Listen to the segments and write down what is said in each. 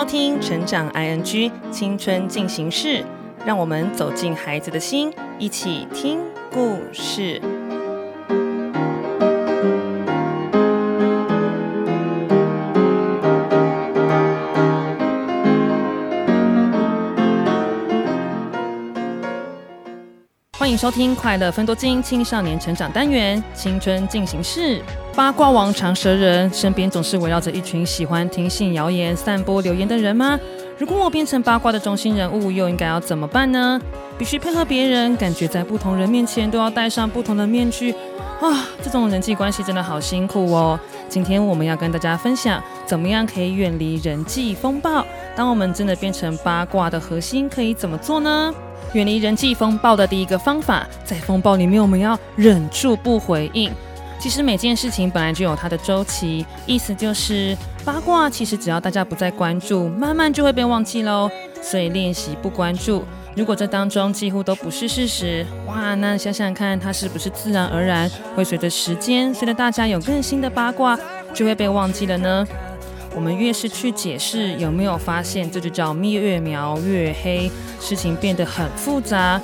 收听《成长 ING 青春进行式》，让我们走进孩子的心，一起听故事。欢迎收听《快乐分多金青少年成长单元青春进行式》。八卦王长舌人身边总是围绕着一群喜欢听信谣言、散播流言的人吗？如果我变成八卦的中心人物，又应该要怎么办呢？必须配合别人，感觉在不同人面前都要戴上不同的面具啊！这种人际关系真的好辛苦哦。今天我们要跟大家分享，怎么样可以远离人际风暴？当我们真的变成八卦的核心，可以怎么做呢？远离人际风暴的第一个方法，在风暴里面，我们要忍住不回应。其实每件事情本来就有它的周期，意思就是八卦其实只要大家不再关注，慢慢就会被忘记喽。所以练习不关注，如果这当中几乎都不是事实，哇，那想想看，它是不是自然而然会随着时间，随着大家有更新的八卦，就会被忘记了呢？我们越是去解释，有没有发现，这就叫蜜月描越黑，事情变得很复杂。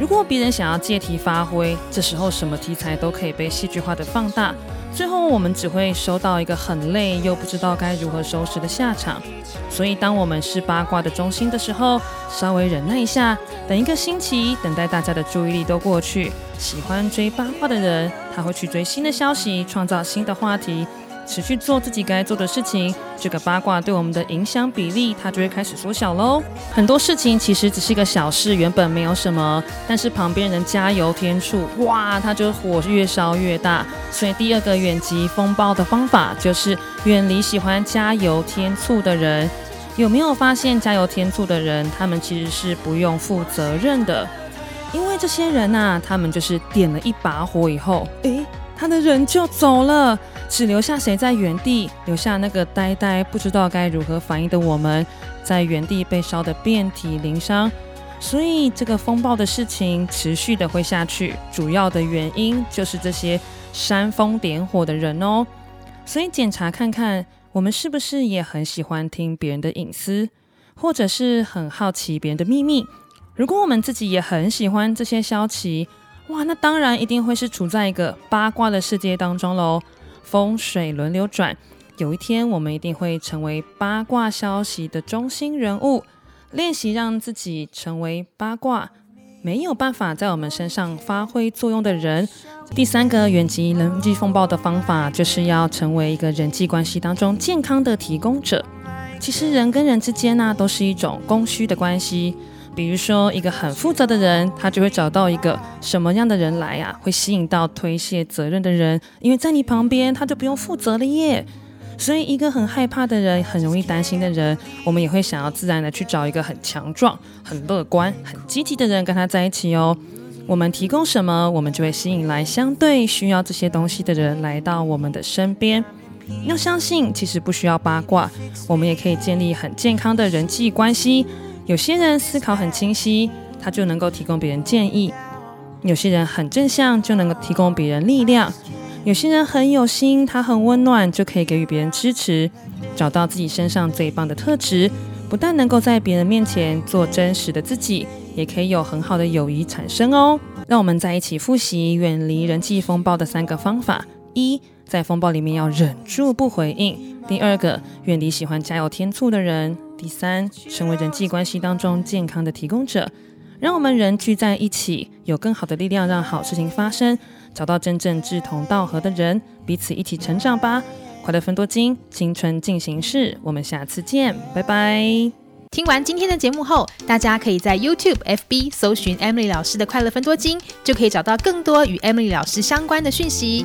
如果别人想要借题发挥，这时候什么题材都可以被戏剧化的放大，最后我们只会收到一个很累又不知道该如何收拾的下场。所以，当我们是八卦的中心的时候，稍微忍耐一下，等一个星期，等待大家的注意力都过去，喜欢追八卦的人，他会去追新的消息，创造新的话题。持续做自己该做的事情，这个八卦对我们的影响比例，它就会开始缩小喽。很多事情其实只是一个小事，原本没有什么，但是旁边人加油添醋，哇，它就火越烧越大。所以第二个远离风暴的方法，就是远离喜欢加油添醋的人。有没有发现加油添醋的人，他们其实是不用负责任的？因为这些人呐、他们就是点了一把火以后，诶，他的人就走了。只留下谁在原地？留下那个呆呆不知道该如何反应的我们，在原地被烧得遍体鳞伤。所以这个风暴的事情持续的会下去，主要的原因就是这些煽风点火的人哦。所以检查看看，我们是不是也很喜欢听别人的隐私，或者是很好奇别人的秘密？如果我们自己也很喜欢这些消息，哇，那当然一定会是处在一个八卦的世界当中喽。风水轮流转，有一天我们一定会成为八卦消息的中心人物。练习让自己成为八卦没有办法在我们身上发挥作用的人。第三个远离人际风暴的方法，就是要成为一个人际关系当中健康的提供者。其实人跟人之间呢、都是一种供需的关系。比如说，一个很负责的人，他就会找到一个什么样的人来啊？会吸引到推卸责任的人，因为在你旁边，他就不用负责了耶。所以，一个很害怕的人，很容易担心的人，我们也会想要自然的去找一个很强壮、很乐观、很积极的人跟他在一起哦。我们提供什么，我们就会吸引来相对需要这些东西的人来到我们的身边。要相信，其实不需要八卦，我们也可以建立很健康的人际关系。有些人思考很清晰，他就能够提供别人建议；有些人很正向，就能够提供别人力量；有些人很有心，他很温暖，就可以给予别人支持。找到自己身上最棒的特质，不但能够在别人面前做真实的自己，也可以有很好的友谊产生哦。让我们在一起复习远离人际风暴的三个方法：一，在风暴里面要忍住不回应；第二个，远离喜欢加油添醋的人。第三，成为人际关系当中健康的提供者，让我们人聚在一起，有更好的力量让好事情发生，找到真正志同道合的人，彼此一起成长吧。快乐分多金，青春进行式，我们下次见，拜拜。听完今天的节目后，大家可以在 YouTube、FB 搜寻 Emily 老师的快乐分多金，就可以找到更多与 Emily 老师相关的讯息。